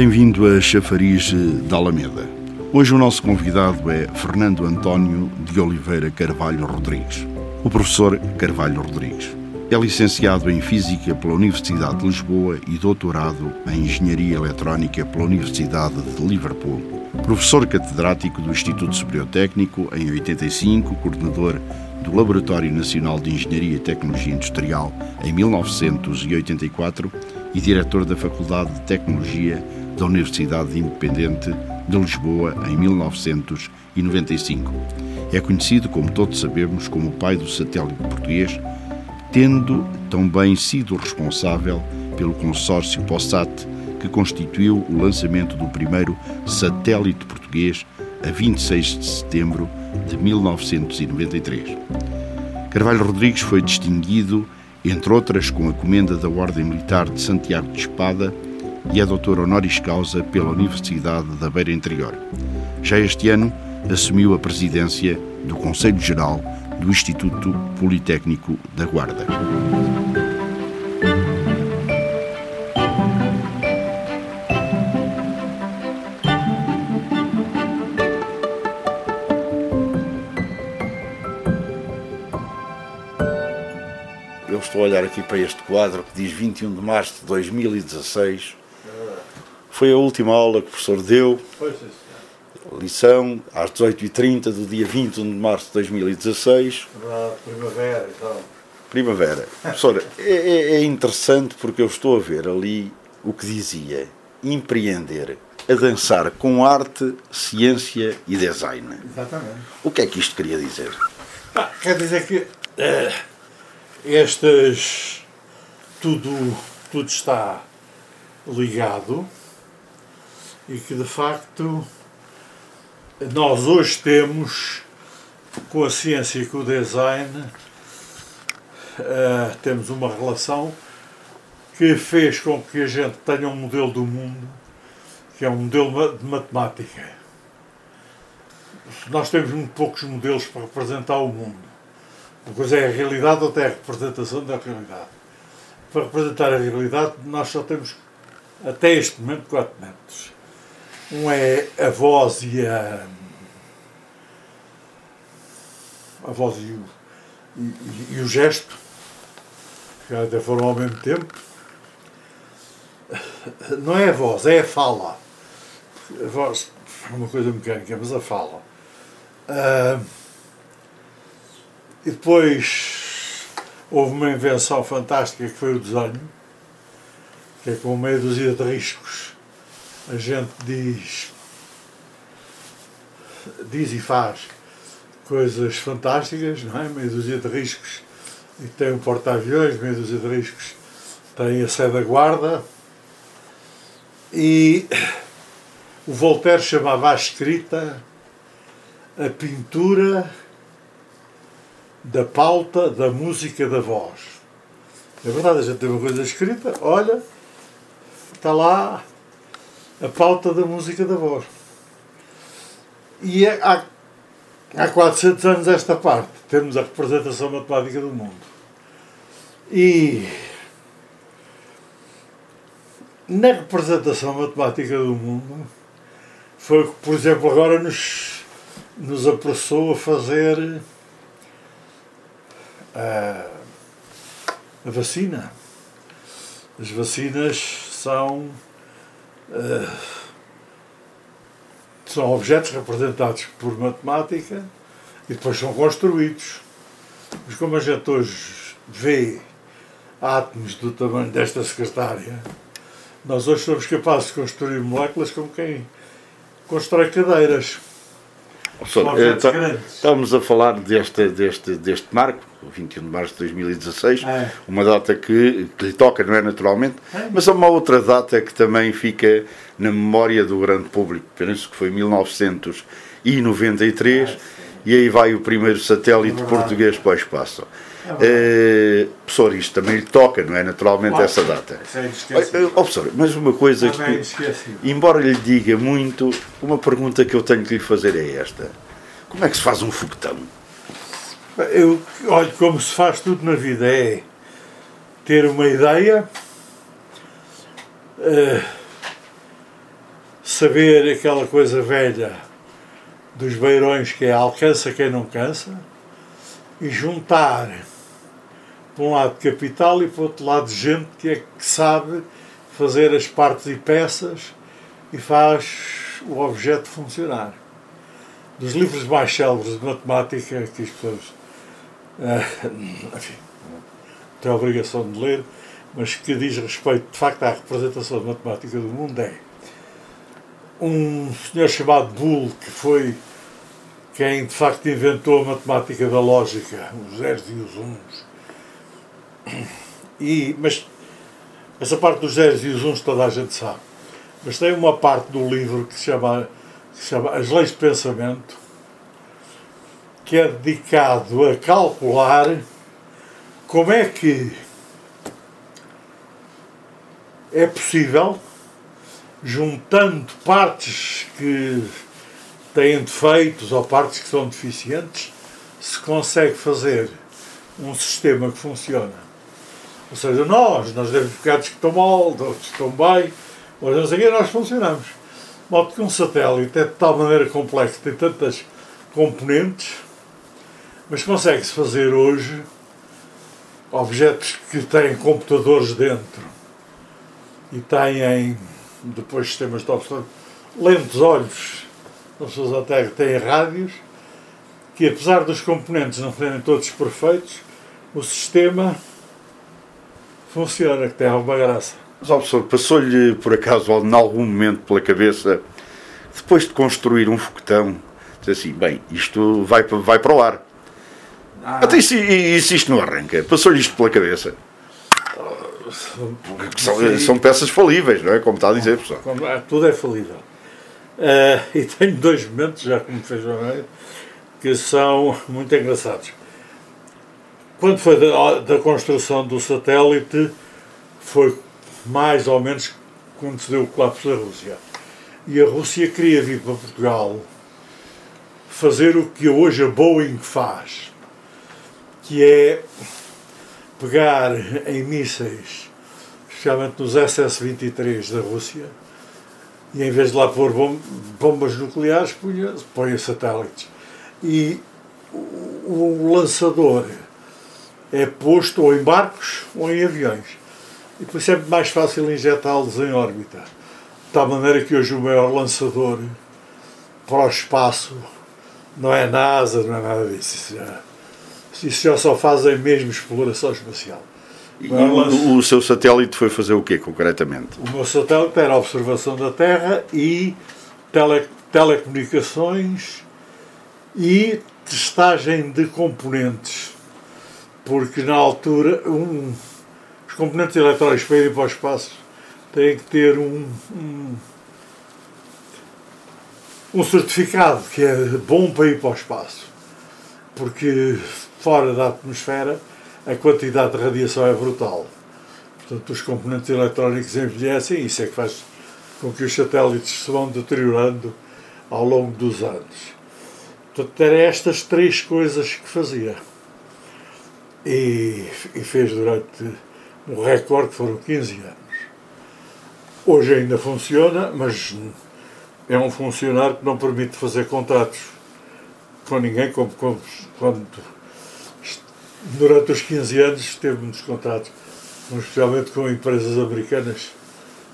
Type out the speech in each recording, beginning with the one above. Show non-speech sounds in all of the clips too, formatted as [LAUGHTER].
Bem-vindo a Chafariz da Alameda. Hoje o nosso convidado é Fernando António de Oliveira Carvalho Rodrigues, o professor Carvalho Rodrigues. É licenciado em Física pela Universidade de Lisboa e doutorado em Engenharia Eletrónica pela Universidade de Liverpool. Professor catedrático do Instituto Superior Técnico em 85, coordenador do Laboratório Nacional de Engenharia e Tecnologia Industrial em 1984 e diretor da Faculdade de Tecnologia da Universidade Independente de Lisboa em 1995. É conhecido, como todos sabemos, como o pai do satélite português tendo também sido responsável pelo consórcio POSSAT, que constituiu o lançamento do primeiro satélite português a 26 de setembro de 1993. Carvalho Rodrigues foi distinguido, entre outras, com a comenda da Ordem Militar de Santiago de Espada e é doutor honoris causa pela Universidade da Beira Interior. Já este ano assumiu a presidência do Conselho Geral do Instituto Politécnico da Guarda. Eu estou a olhar aqui para este quadro que diz 21 de março de 2016. Foi a última aula que o professor deu. Lição às 18h30 do dia 21 de março de 2016. Verdade, primavera e tal. Primavera. Professora, é, é, é interessante porque eu estou a ver ali o que dizia empreender a dançar com arte, ciência e design. Exatamente. O que é que isto queria dizer? Ah, quer dizer que eh, estas tudo, tudo está ligado e que de facto nós hoje temos, com a ciência e com o design, uh, temos uma relação que fez com que a gente tenha um modelo do mundo que é um modelo de matemática. Nós temos muito poucos modelos para representar o mundo. Uma coisa é a realidade, outra é a representação da realidade. Para representar a realidade, nós só temos, até este momento, quatro métodos um é a voz e a. a voz e o, e, e o gesto, que até foram ao mesmo tempo. Não é a voz, é a fala. A voz é uma coisa mecânica, mas a fala. Uh, e depois houve uma invenção fantástica que foi o desenho, que é com meia dúzia de riscos a gente diz, diz e faz coisas fantásticas, não é? Meia dúzia de riscos e tem um porta-aviões, meia dúzia de riscos tem a sede da guarda e o Voltaire chamava a escrita a pintura da pauta da música da voz. É verdade, a gente tem uma coisa escrita, olha, está lá a pauta da música da voz. E é, há, há 400 anos esta parte, temos a representação matemática do mundo. E na representação matemática do mundo foi que, por exemplo, agora nos, nos apressou a fazer a, a vacina. As vacinas são Uh, são objetos representados por matemática e depois são construídos. Mas como a gente hoje vê átomos do tamanho desta secretária, nós hoje somos capazes de construir moléculas como quem constrói cadeiras. Professor, eh, tá, estamos a falar deste, deste, deste marco, 21 de março de 2016, é. uma data que, que, lhe toca, não é naturalmente, é. mas há uma outra data que também fica na memória do grande público, penso que foi 1993, é, e aí vai o primeiro satélite é português para o espaço. É uh, professor, isto também lhe toca, não é? Naturalmente, claro, essa data. É oh, professor, mas uma coisa que, embora lhe diga muito, uma pergunta que eu tenho que lhe fazer é esta: como é que se faz um foguetão? Eu, olho, como se faz tudo na vida, é ter uma ideia, uh, saber aquela coisa velha dos beirões que é alcança quem não cansa e juntar por um lado capital e por outro lado gente que é que sabe fazer as partes e peças e faz o objeto funcionar. Dos livros mais célebres de matemática que as pessoas uh, enfim, têm a obrigação de ler, mas que diz respeito de facto à representação matemática do mundo é um senhor chamado Bull, que foi quem de facto inventou a matemática da lógica, os zeros e os uns. E, mas essa parte dos zeros e os uns toda a gente sabe. Mas tem uma parte do livro que se chama, que se chama As Leis de Pensamento, que é dedicado a calcular como é que é possível, juntando partes que têm defeitos ou partes que são deficientes, se consegue fazer um sistema que funciona. Ou seja, nós, nós temos bocados que estão mal, outros que estão bem, mas não sei nós funcionamos. De modo que um satélite é de tal maneira complexo, tem tantas componentes, mas consegue-se fazer hoje objetos que têm computadores dentro e têm depois sistemas de observação, lentos olhos, as pessoas até têm rádios, que apesar dos componentes não serem todos perfeitos, o sistema funciona, que tem alguma graça. Mas, professor, passou-lhe por acaso, em algum momento, pela cabeça, depois de construir um foguetão, dizer assim: bem, isto vai, vai para o ar. Ah. Até se, e se isto não arranca? Passou-lhe isto pela cabeça? São, são, peças falíveis, não é? Como está a dizer, professor. Ah, tudo é falível. Uh, e tenho dois momentos, já como fez o que são muito engraçados. Quando foi da, da, construção do satélite, foi mais ou menos quando se deu o colapso da Rússia. E a Rússia queria vir para Portugal fazer o que hoje a Boeing faz, que é pegar em mísseis, especialmente nos SS-23 da Rússia, e em vez de lá pôr bombas nucleares, punha, põe satélites. E o lançador é posto ou em barcos ou em aviões. E por isso é mais fácil injetá-los em órbita. De tal maneira que hoje o maior lançador para o espaço não é NASA, não é nada disso. Isso já, só fazem mesmo exploração espacial. E o, o, seu satélite foi fazer o quê, concretamente? O meu satélite era a observação da Terra e tele, telecomunicações e testagem de componentes. Porque na altura, um, os componentes eletrónicos para ir para o espaço têm que ter um, um, um certificado que é bom para ir para o espaço. Porque fora da atmosfera a quantidade de radiação é brutal. Portanto, os componentes eletrónicos envelhecem e isso é que faz com que os satélites se vão deteriorando ao longo dos anos. Portanto, eram estas três coisas que fazia. E, e fez durante um recorde foram 15 anos. Hoje ainda funciona, mas é um funcionário que não permite fazer contratos com ninguém, como, como quando durante os 15 anos teve muitos contratos, especialmente com empresas americanas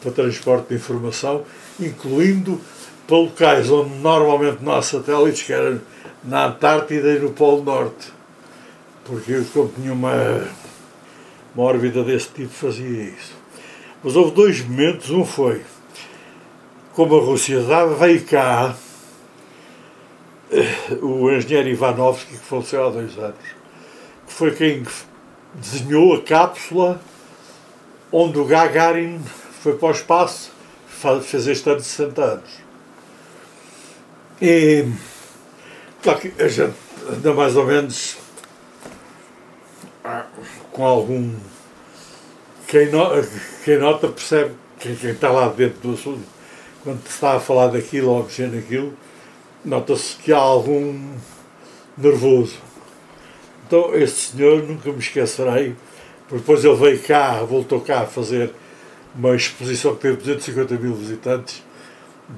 para transporte de informação, incluindo para locais onde normalmente não há satélites, que era na Antártida e no Polo Norte. Porque como tinha uma, uma órbita desse tipo, fazia isso. Mas houve dois momentos. Um foi, como a Rússia veio cá o engenheiro Ivanovski, que faleceu há dois anos que foi quem desenhou a cápsula onde o Gagarin foi para o espaço, fez este ano de 60 anos. E claro que a gente anda mais ou menos com algum. Quem, no, quem nota percebe, quem, quem está lá dentro do assunto, quando está a falar daquilo ou mexer naquilo, nota-se que há algum nervoso. Então, este senhor, nunca me esquecerei, porque depois ele veio cá, voltou cá a fazer uma exposição que teve 250 mil visitantes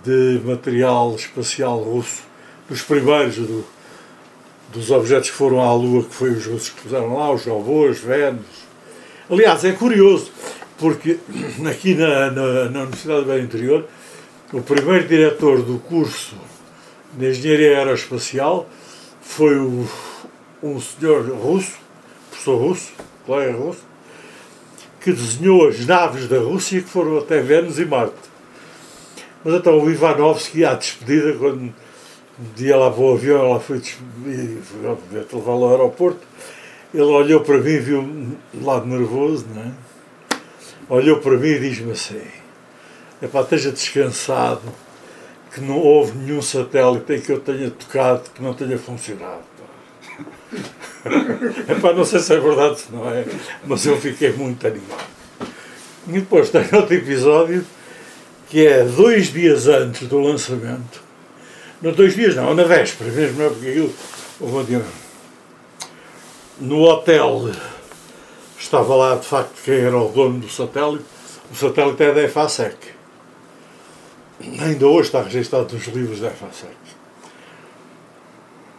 de material espacial russo, dos primeiros do, dos objetos que foram à Lua, que foi os russos que puseram lá, os robôs, Vênus. Aliás, é curioso, porque [CLEARS THROAT] aqui na, na, na Universidade do Interior, o primeiro diretor do curso de Engenharia Aeroespacial foi o, um senhor russo, professor russo, colega russo, que desenhou as naves da Rússia que foram até Vênus e Marte. Mas então o Ivanovski, à despedida, quando dia lá para o avião, ela foi levá-lo ao aeroporto, ele olhou para mim, viu-me lado nervoso, não é? olhou para mim e diz-me assim: é para esteja descansado, que não houve nenhum satélite em que eu tenha tocado que não tenha funcionado. [LAUGHS] para não sei se é verdade se não é, mas eu fiquei muito animado. E depois tem outro episódio que é dois dias antes do lançamento. Não, dois dias não, na véspera mesmo, não é porque aquilo. No hotel estava lá de facto quem era o dono do satélite. O satélite é da EFASEC. Ainda hoje está registado nos livros da EFASEC.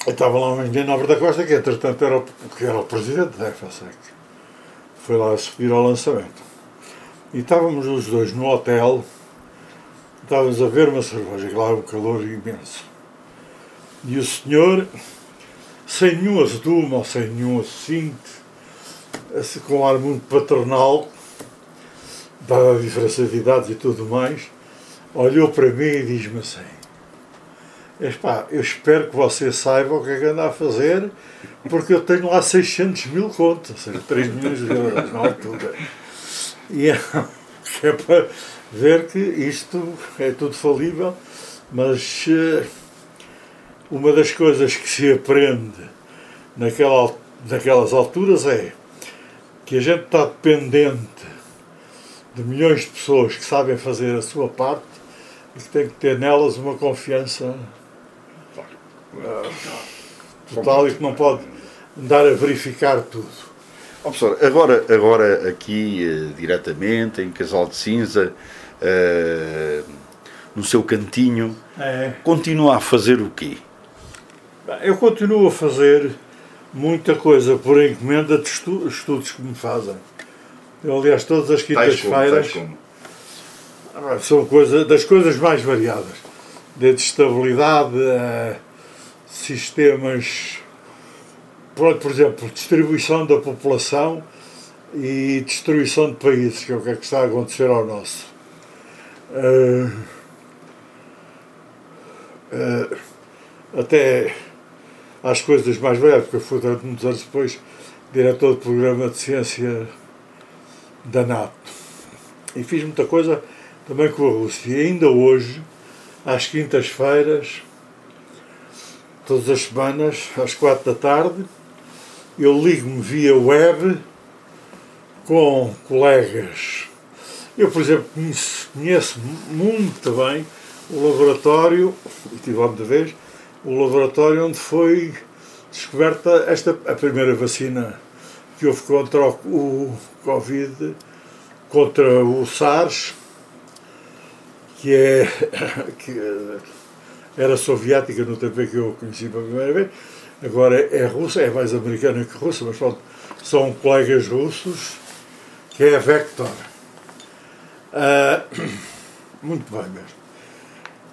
Eu estava lá um engenheiro Nobre da Costa, que entretanto era o, que era o presidente da EFASEC. Foi lá assistir ao lançamento. E estávamos os dois no hotel, estávamos a ver uma cerveja, lá um calor imenso. E o senhor, sem nenhum azedume ou sem nenhum assinte, assim, com um ar muito paternal, dada a diferença de idades e tudo mais, olhou para mim e diz-me assim: Epá, eu espero que você saiba o que é que anda a fazer, porque eu tenho lá 600 mil contas, ou seja, 3 milhões de euros na altura. E é, [LAUGHS] é para ver que isto é tudo falível, mas uh, uma das coisas que se aprende naquela, naquelas alturas é que a gente está dependente de milhões de pessoas que sabem fazer a sua parte tem que ter nelas uma confiança uh, total e que não pode andar a verificar tudo. Oh, professor, agora, agora aqui uh, diretamente em Casal de Cinza, uh, no seu cantinho, é. continua a fazer o quê? Eu continuo a fazer muita coisa por encomenda de estu estudos que me fazem. Eu, aliás, todas as quintas-feiras são coisa, das coisas mais variadas, desde estabilidade a sistemas, por exemplo, distribuição da população e destruição de países, que é o que é que está a acontecer ao nosso. Uh, uh, até às coisas mais velhas, porque eu fui durante muitos anos depois diretor do programa de ciência da NATO. E fiz muita coisa também com a Rússia. E ainda hoje, às quintas-feiras, todas as semanas, às quatro da tarde, eu ligo-me via web com colegas. Eu, por exemplo, conheço, conheço muito bem o laboratório, e tive lá muita vez, o laboratório onde foi descoberta esta, a primeira vacina que houve contra o, o Covid, contra o SARS, que, é, [LAUGHS] que era soviética no tempo em que eu conheci pela primeira vez, agora é russa, é mais americana que russa, mas pronto, são colegas russos, que é a Vector. Uh, [CLEARS THROAT] muito bem mesmo.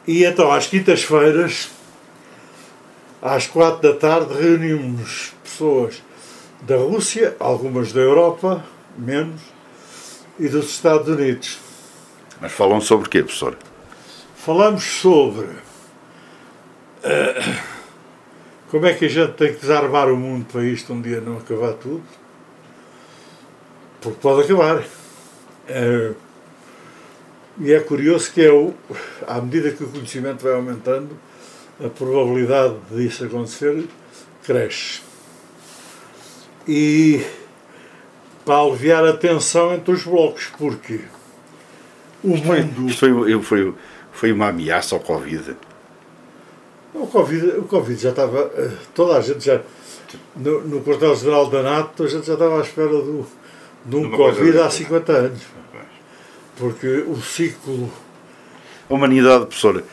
E então, às quintas-feiras, às quatro da tarde reunimos pessoas da Rússia, algumas da Europa, menos, e dos Estados Unidos. Mas falam sobre o quê, professor? Falamos sobre uh, como é que a gente tem que desarmar o mundo para isto um dia não acabar tudo. Porque pode acabar. Uh, e é curioso que o, à medida que o conhecimento vai aumentando, a probabilidade disso acontecer cresce. E para aliviar a tensão entre os blocos, porque o mundo. Isto foi, foi, foi uma ameaça ao Covid. O Covid, o COVID já estava. Eh, toda a gente já. No, no quartel-general da NATO, a gente já estava à espera do, de um Covid há 50 anos. Porque o ciclo A humanidade, professora,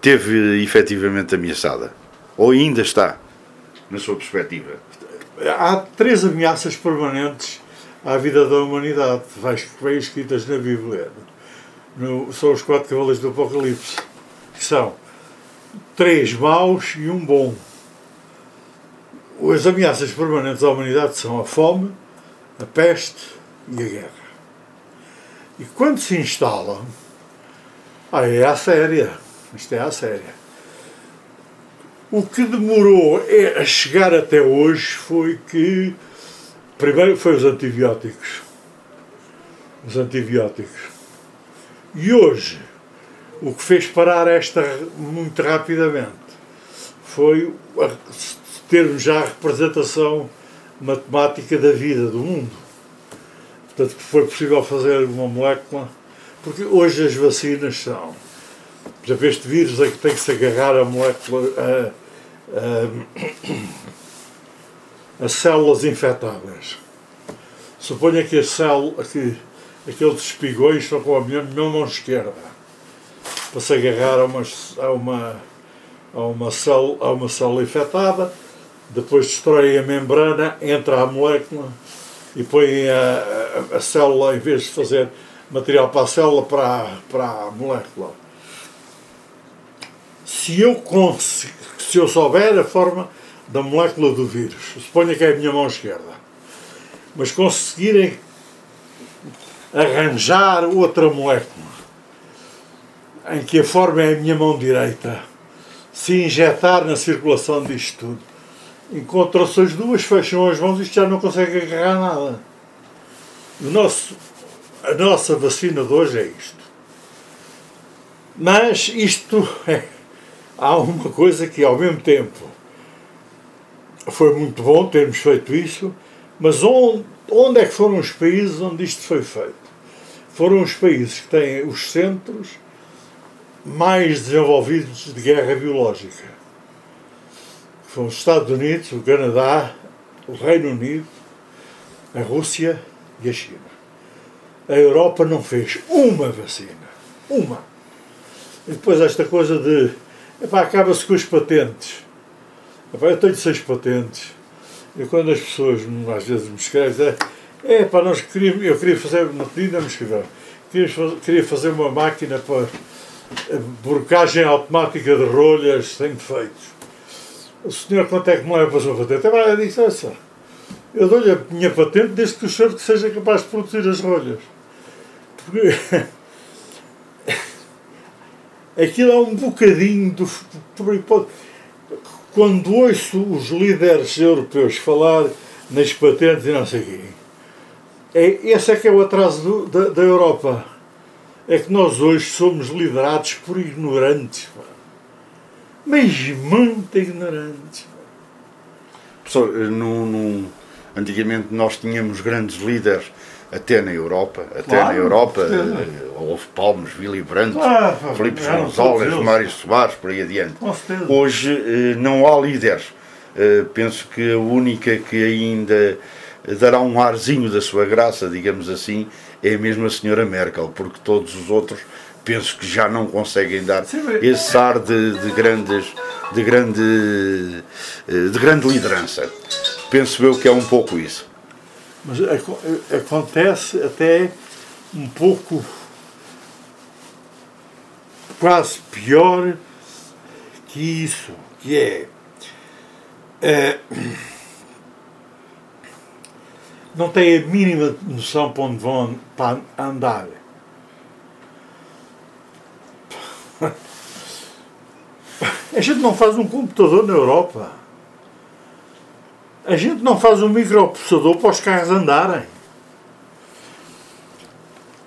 teve efetivamente ameaçada? Ou ainda está, na sua perspectiva? Há três ameaças permanentes à vida da humanidade, bem escritas na Bíblia. No, são os quatro cavaleiros do Apocalipse, que são três maus e um bom. As ameaças permanentes à humanidade são a fome, a peste e a guerra. E quando se instalam, aí é a séria. Isto é a séria. O que demorou é a chegar até hoje foi que, primeiro, foi os antibióticos. Os antibióticos. E hoje, o que fez parar esta muito rapidamente foi termos já a representação matemática da vida do mundo. Portanto, que foi possível fazer uma molécula, porque hoje as vacinas são. Por exemplo, este vírus é que tem que se agarrar a molécula. A, a, células infectadas. Suponha que a célula, aqueles espigões estão com a minha, minha mão esquerda para se agarrar a uma, a uma, a uma, célula, a uma célula infectada, depois destrói a membrana, entra a molécula e põe a, a, a célula, em vez de fazer material para a célula, para, para a molécula. Se eu, se eu souber a forma da molécula do vírus, suponha que é a minha mão esquerda, mas conseguirem arranjar outra molécula em que a forma é a minha mão direita, se injetar na circulação disto tudo, encontram-se as duas, fecham as mãos e isto já não consegue agarrar nada. O nosso, a nossa vacina de hoje é isto. Mas isto é, há uma coisa que ao mesmo tempo foi muito bom termos feito isso, mas onde, onde é que foram os países onde isto foi feito? Foram os países que têm os centros mais desenvolvidos de guerra biológica. Foram os Estados Unidos, o Canadá, o Reino Unido, a Rússia e a China. A Europa não fez uma vacina. Uma. E depois esta coisa de acaba-se com as patentes. Epá, eu tenho seis patentes. E quando as pessoas às vezes me escrevem, é pá, nós queríamos, eu queria fazer, uma pedida me escreveram, queria fazer uma máquina para burcagem automática de rolhas sem defeitos. O senhor quanto é que me leva para a sua patente? É, eu disse, essa. Eu dou-lhe a minha patente desde que o senhor seja capaz de produzir as rolhas. Porque [LAUGHS] aquilo é um bocadinho do. Quando ouço os líderes europeus falar nas patentes e não sei o quê, é, esse é que é o atraso do, da, da Europa. É que nós hoje somos liderados por ignorantes. Mas muito ignorantes. Professor, no, no, antigamente nós tínhamos grandes líderes até na Europa, até claro, na Europa, houve Palmes, Willy Brandt, ah, Filipe Gonzalez, Mário Soares, por aí adiante. Hoje eh, não há líderes. Eh, penso que a única que ainda dará um arzinho da sua graça, digamos assim, é mesmo a senhora Merkel, porque todos os outros penso que já não conseguem dar esse ar de, de, grandes de grande eh, de grande liderança. Penso eu que é um pouco isso. Mas acontece até um pouco quase pior que isso, que é, é não têm a mínima noção para onde vão para andar. A gente não faz um computador na Europa. A gente não faz um microprocessador para os carros andarem.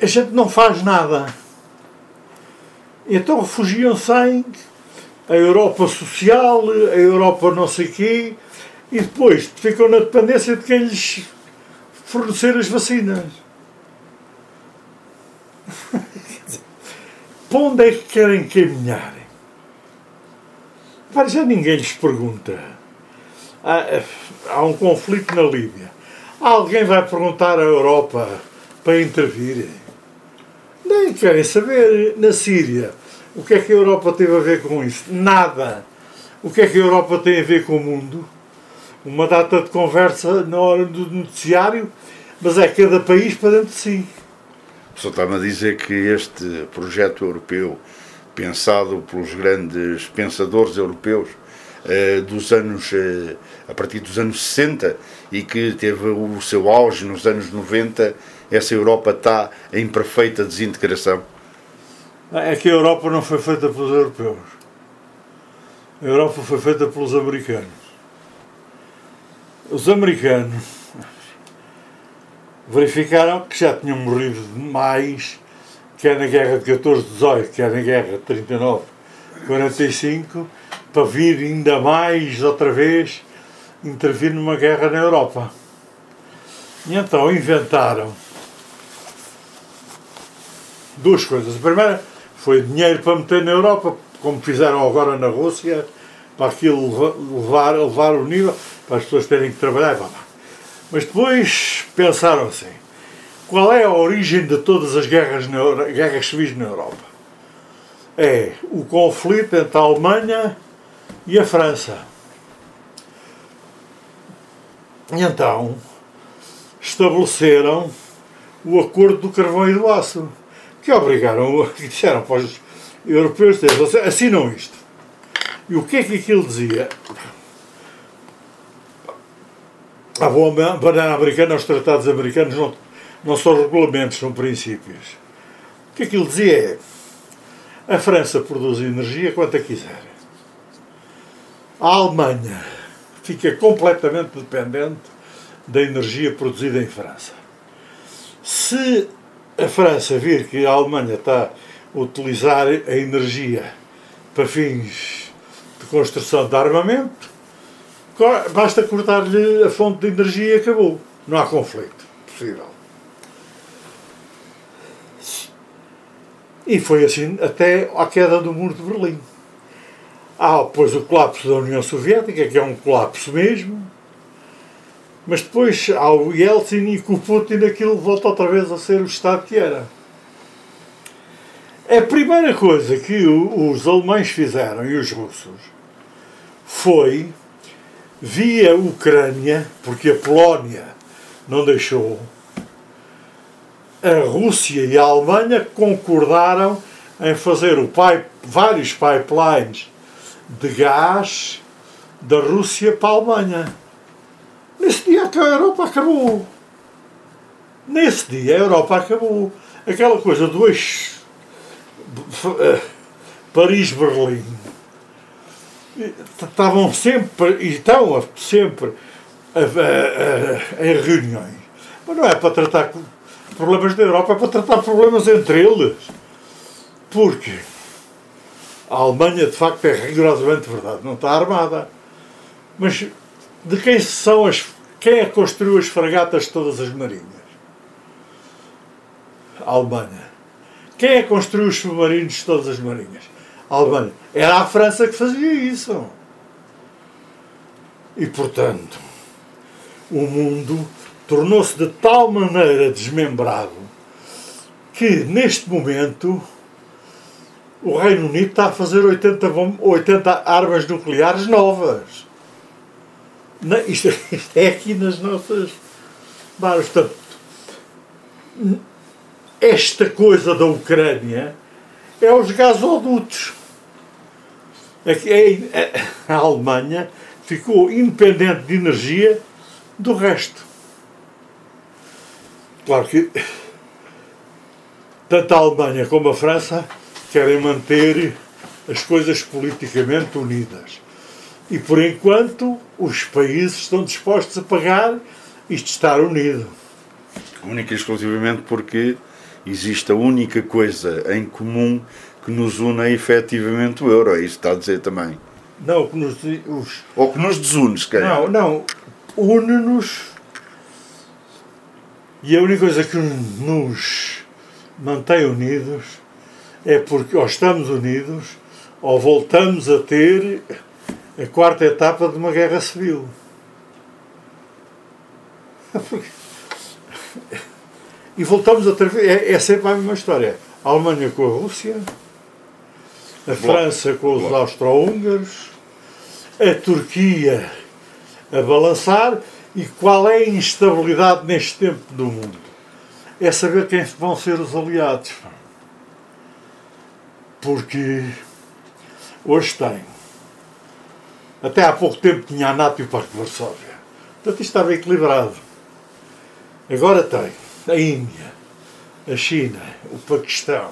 A gente não faz nada. Então refugiam-se em a Europa social, a Europa não sei quê, e depois ficam na dependência de quem lhes fornecer as vacinas. [LAUGHS] Para onde é que querem caminhar? Já ninguém lhes pergunta. Há, há um conflito na Líbia. Alguém vai perguntar à Europa para intervir? Nem querem saber. Na Síria, O que é que a Europa teve a ver com isso? Nada. O que é que a Europa tem a ver com o mundo? Uma data de conversa na hora do noticiário, mas é cada país para dentro de si. O senhor está-me a dizer que este projeto europeu, pensado pelos grandes pensadores europeus eh, dos anos, eh, a partir dos anos 60 e que teve o seu auge nos anos 90, essa Europa está em perfeita desintegração? É que a Europa não foi feita pelos europeus. A Europa foi feita pelos americanos. Os americanos verificaram que já tinham morrido mais, quer na guerra de 14-18, quer na guerra de 39-45, para vir ainda mais outra vez intervir numa guerra na Europa. E então inventaram duas coisas. A primeira foi dinheiro para meter na Europa, como fizeram agora na Rússia, para aquilo levar, levar o nível, para as pessoas terem que trabalhar. Mas depois pensaram assim: qual é a origem de todas as guerras, na, guerras civis na Europa? É o conflito entre a Alemanha e a França. E então estabeleceram o acordo do carvão e do aço, que obrigaram, que [LAUGHS] disseram para os europeus, assinam isto. E o que é que aquilo dizia? A boa banana americana, os tratados americanos não, não são regulamentos, são princípios. O que aquilo dizia é a França produz energia quanto a quiser. A Alemanha fica completamente dependente da energia produzida em França. Se a França vir que a Alemanha está a utilizar a energia para fins de construção de armamento, basta cortar-lhe a fonte de energia e acabou. Não há conflito possível. E foi assim até à queda do muro de Berlim. Há depois o colapso da União Soviética, que é um colapso mesmo, mas depois há o Yeltsin e com o Putin aquilo volta outra vez a ser o Estado que era. A primeira coisa que os alemães fizeram e os russos foi via Ucrânia, porque a Polónia não deixou, a Rússia e a Alemanha concordaram em fazer pipe, vários pipelines de gás da Rússia para a Alemanha. Nesse dia a Europa acabou. Nesse dia a Europa acabou. Aquela coisa do eixo eh, Paris-Berlim estavam sempre, e estão sempre em reuniões. Mas não é para tratar problemas da Europa, é para tratar problemas entre eles. Porque a Alemanha, de facto, é rigorosamente verdade, não está armada. Mas de quem são as. Quem é que construiu as fragatas de todas as marinhas? A Alemanha. Quem é que construiu os submarinos de todas as marinhas? A Alemanha. Era a França que fazia isso. E, portanto, o mundo tornou-se de tal maneira desmembrado que, neste momento, o Reino Unido está a fazer 80, 80 armas nucleares novas. isto, [LAUGHS] isto, é aqui nas nossas bares. Portanto, esta coisa da Ucrânia é os gasodutos. É é, a Alemanha ficou independente de energia do resto. Claro que tanto a Alemanha como a França querem manter as coisas politicamente unidas. E por enquanto os países estão dispostos a pagar isto estar unido. Única e exclusivamente porque existe a única coisa em comum que nos une é efetivamente o euro, é isso que está a dizer também. Não, que nos, os... Ou que nos desune, se calhar. Não, não. Une-nos. E a única coisa que nos mantém unidos é porque ou estamos unidos ou voltamos a ter a quarta etapa de uma guerra civil. [LAUGHS] E voltamos a ter. É, é sempre a mesma história. A Alemanha com a Rússia, a França com os austro-húngaros, a Turquia a balançar e qual é a instabilidade neste tempo do mundo? É saber quem vão ser os aliados. Porque hoje tem. Até há pouco tempo tinha a NATO e o Parque de Varsóvia. Portanto, isto estava equilibrado. Agora tem a Índia, a China, o Paquistão,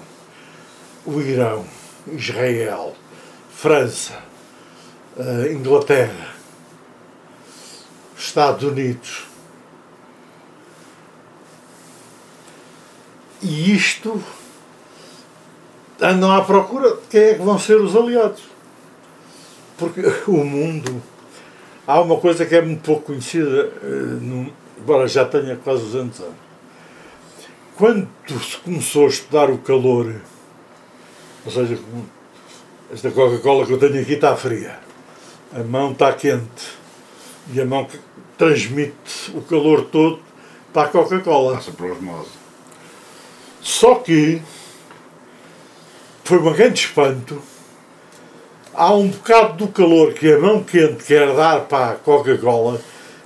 o Irão, Israel, França, Inglaterra, Estados Unidos. E isto andam à procura de quem é que vão ser os aliados. Porque o mundo. Há uma coisa que é muito pouco conhecida, eh, embora já tenha quase 200 anos. Quando se começou a estudar o calor, ou seja, esta Coca-Cola que eu tenho aqui está fria, a mão está quente e a mão transmite o calor todo para a Coca-Cola. Passa por osmose. Só que foi um grande espanto. Há um bocado do calor que a mão quente quer dar para a Coca-Cola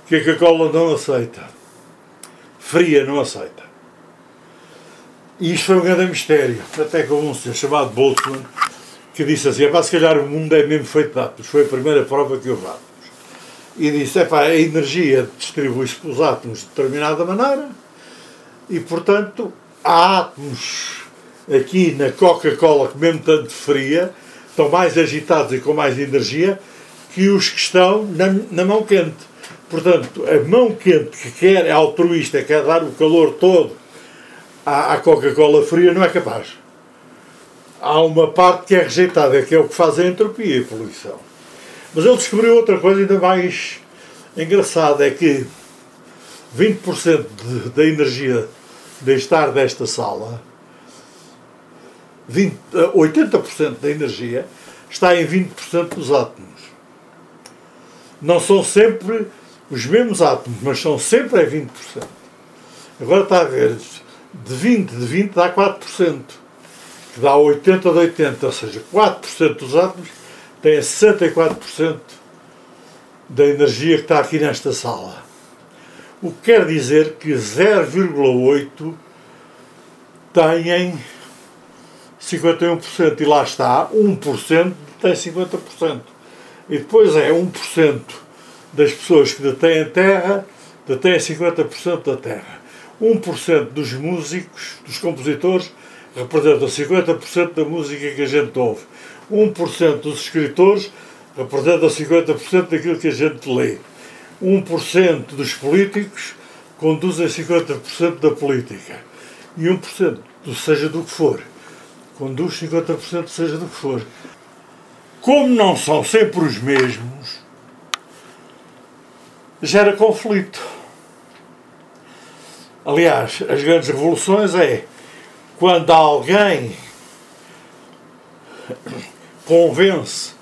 que a Coca-Cola não aceita. Fria não aceita. E isto foi um grande mistério. Até houve um senhor chamado Boltzmann que disse assim: é se calhar o mundo é mesmo feito de átomos. Foi a primeira prova que houve átomos. E disse: é a energia distribui-se pelos átomos de determinada maneira e, portanto, há átomos aqui na Coca-Cola, que mesmo tanto fria, estão mais agitados e com mais energia que os que estão na, na mão quente. Portanto, a mão quente que quer, é altruísta, quer dar o calor todo à, à Coca-Cola fria, não é capaz. Há uma parte que é rejeitada, que é o que faz a entropia e a poluição. Mas ele descobriu outra coisa ainda mais engraçada, é que 20% de, da energia de estar desta sala 20, 80% eh, da energia está em 20% dos átomos. Não são sempre os mesmos átomos, mas são sempre a 20%. Agora está a ver, de 20 de 20 dá 4%, que dá 80 de 80, ou seja, 4% dos átomos têm 64% da energia que está aqui nesta sala. O que quer dizer que 0,8 têm 51%. E lá está, 1% tem 50%. E depois é 1% das pessoas que detêm terra, detêm 50% da terra. 1% dos músicos, dos compositores, representam 50% da música que a gente ouve. 1% dos escritores representam 50% daquilo que a gente lê. 1% dos políticos conduzem 50% da política. E 1%, seja do que for, conduz 50% seja do que for. Como não são sempre os mesmos, gera conflito. Aliás, as grandes revoluções é quando alguém convence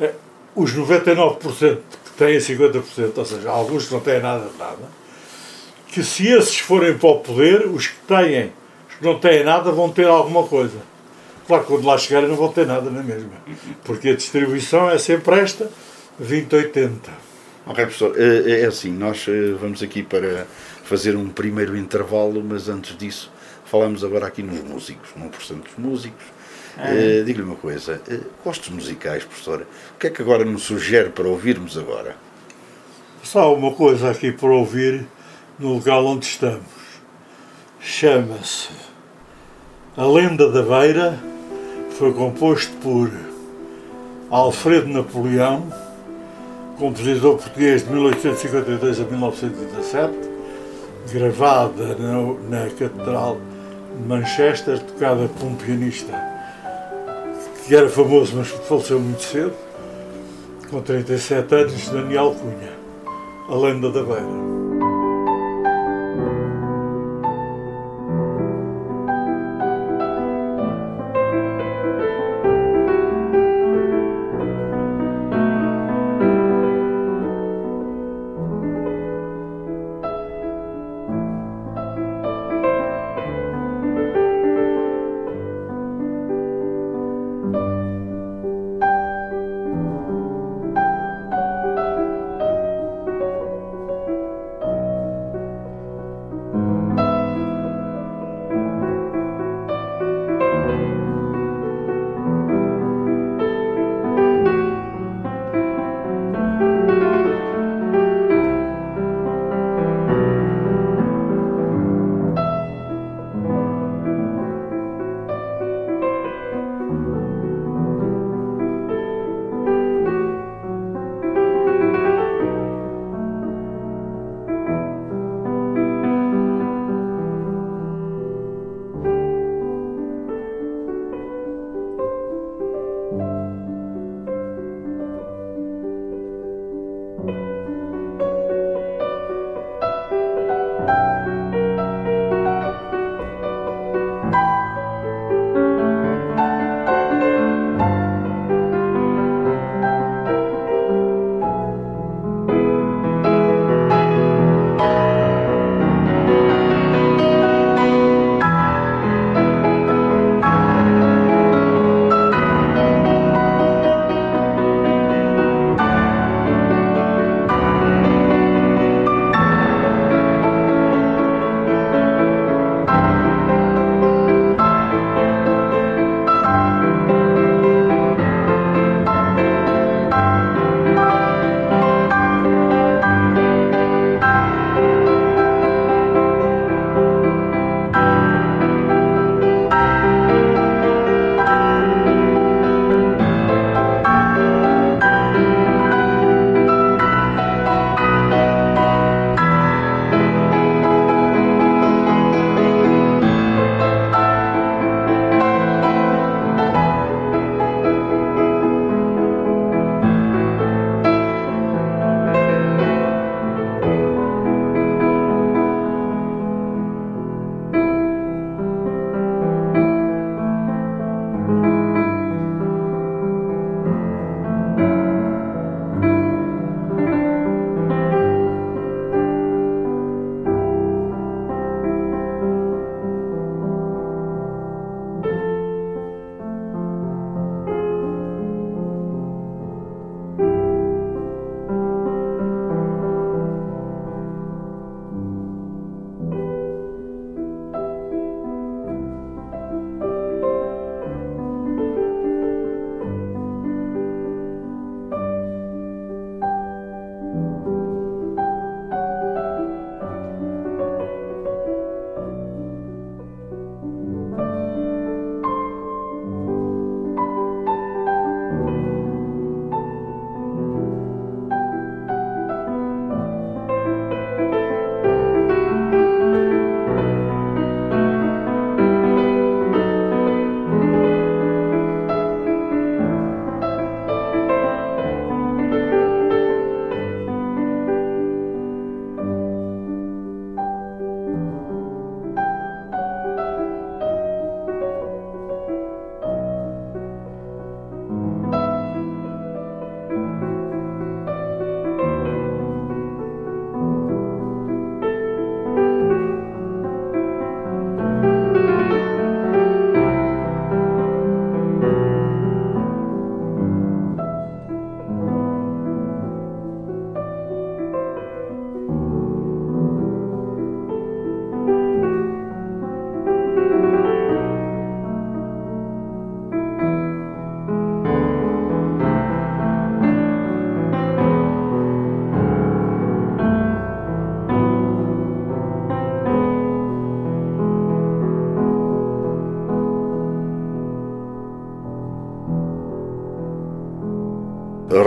eh, os 99% que têm 50%, ou seja, alguns que não têm nada de nada, que se esses forem para o poder, os que têm, os que não têm nada, vão ter alguma coisa. Claro, quando lá chegarem não vão ter nada na mesma, porque a distribuição é sempre esta, 20-80. Ok, professor, é, é assim, nós eh, vamos aqui para fazer um primeiro intervalo, mas antes disso, falamos agora aqui nos músicos, 1% dos músicos. É. Uh, Diga-lhe uma coisa, uh, gostos musicais, professora, o que é que agora nos sugere para ouvirmos agora? Só uma coisa aqui para ouvir no local onde estamos. Chama-se A Lenda da Beira foi composto por Alfredo Napoleão, compositor português de 1852 a 1917, gravada na, na Catedral de Manchester, tocada por um pianista que era famoso, mas faleceu muito cedo, com 37 anos, Daniel Cunha, A Lenda da Beira.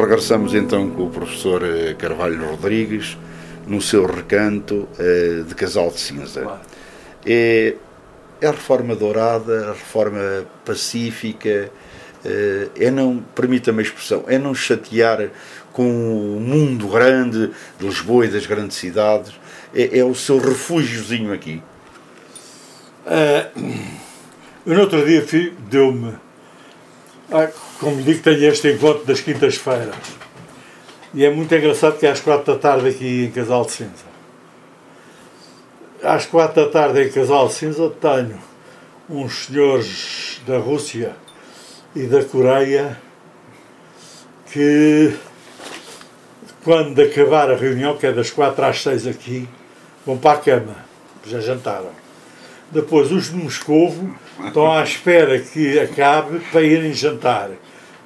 Regressamos então com o professor eh, Carvalho Rodrigues no seu recanto uh, de Casal de Cinza. É, é a reforma dourada, a reforma pacífica, uh, é não, permita-me a expressão, é não chatear com o mundo grande de Lisboa e das grandes cidades, é, é o seu refúgiozinho aqui. Uh, eu no outro dia deu-me, como digo, tenho este encontro das quintas-feiras e é muito engraçado que é às quatro da tarde aqui em Casal de Cinza. Às quatro da tarde em Casal de Cinza tenho uns senhores da Rússia e da Coreia que quando acabar a reunião, que é das quatro às seis aqui, vão para a cama, já jantaram. Depois os de Moscovo [LAUGHS] estão à espera que acabe para irem jantar,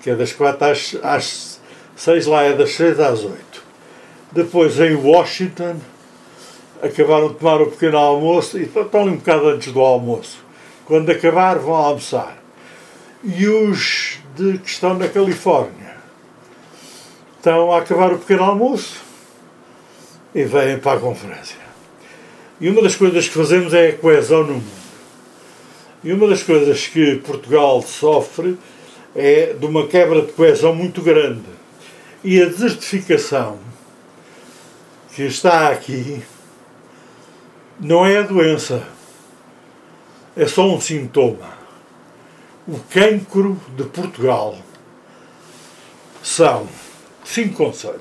que é das quatro às, às Seis lá é das seis às oito. Depois em Washington acabaram de tomar o pequeno almoço e estão ali um bocado antes do almoço. Quando acabar vão almoçar. E os de, que estão na Califórnia estão a acabar o pequeno almoço e vêm para a conferência. E uma das coisas que fazemos é a coesão no mundo. E uma das coisas que Portugal sofre é de uma quebra de coesão muito grande e a desertificação que está aqui não é a doença, é só um sintoma. O cancro de Portugal são cinco conselhos: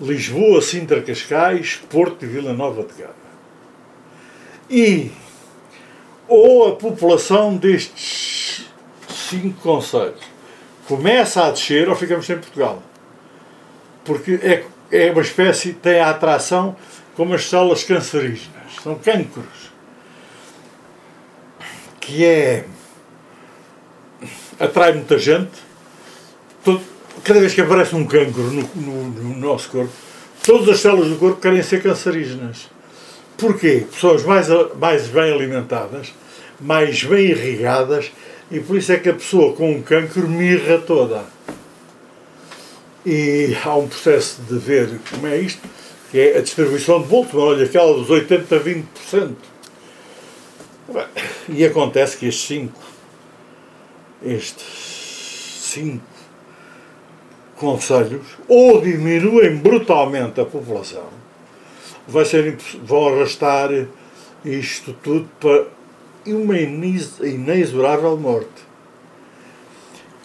Lisboa, Sintra, Cascais, Porto e Vila Nova de Gama. E ou a população destes cinco conselhos. Começa a descer ou ficamos sem Portugal. Porque é, é uma espécie, tem a atração como as células cancerígenas, são cancros, que é, atrai muita gente, todo, cada vez que aparece um cancro no, no, no, nosso corpo, todas as células do corpo querem ser cancerígenas. Porquê? Pessoas mais, mais bem alimentadas, mais bem irrigadas, e por isso é que a pessoa com um cancro mirra toda. E há um processo de ver como é isto, que é a distribuição de Boltzmann, olha, aquela dos 80% a 20%. E acontece que estes cinco, estes cinco conselhos, ou diminuem brutalmente a população, vai ser, vão arrastar isto tudo para uma inexorável morte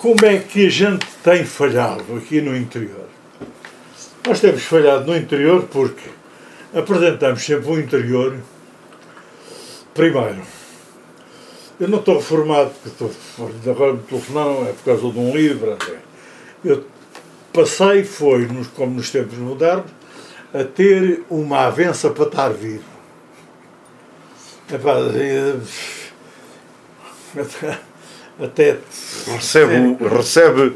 como é que a gente tem falhado aqui no interior? Nós temos falhado no interior porque apresentamos sempre o interior. Primeiro, eu não estou reformado, porque estou, agora me telefonaram, é por causa de um livro, André. Eu passei, foi, nos, como nos tempos modernos, a ter uma avença para estar vivo. Epá, [LAUGHS] até recebe, recebe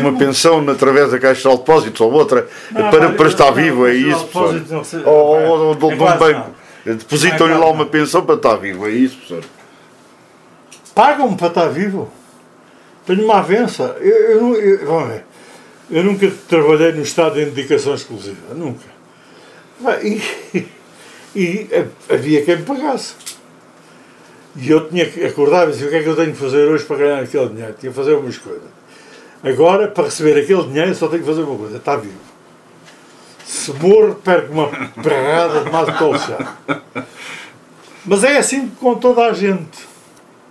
uma pensão através da Caixa de Depósitos ou outra não, para, para estar não, vivo, é isso, professor? Ou, ou, ou de um banco. Depositam-lhe lá uma pensão para estar vivo, é isso, professor? Pagam-me para estar vivo? Tenho uma avença. Eu, eu, eu, vamos ver. Eu nunca trabalhei no Estado em dedicação exclusiva. Nunca. E, [LAUGHS] e havia quem me pagasse. E eu tinha que acordar e dizer o que é que eu tenho que fazer hoje para ganhar aquele dinheiro. Tinha que fazer algumas coisas. Agora, para receber aquele dinheiro, só tenho que fazer uma coisa: está vivo. Se morro, perco uma pregada de mais colchão. Mas é assim com toda a gente.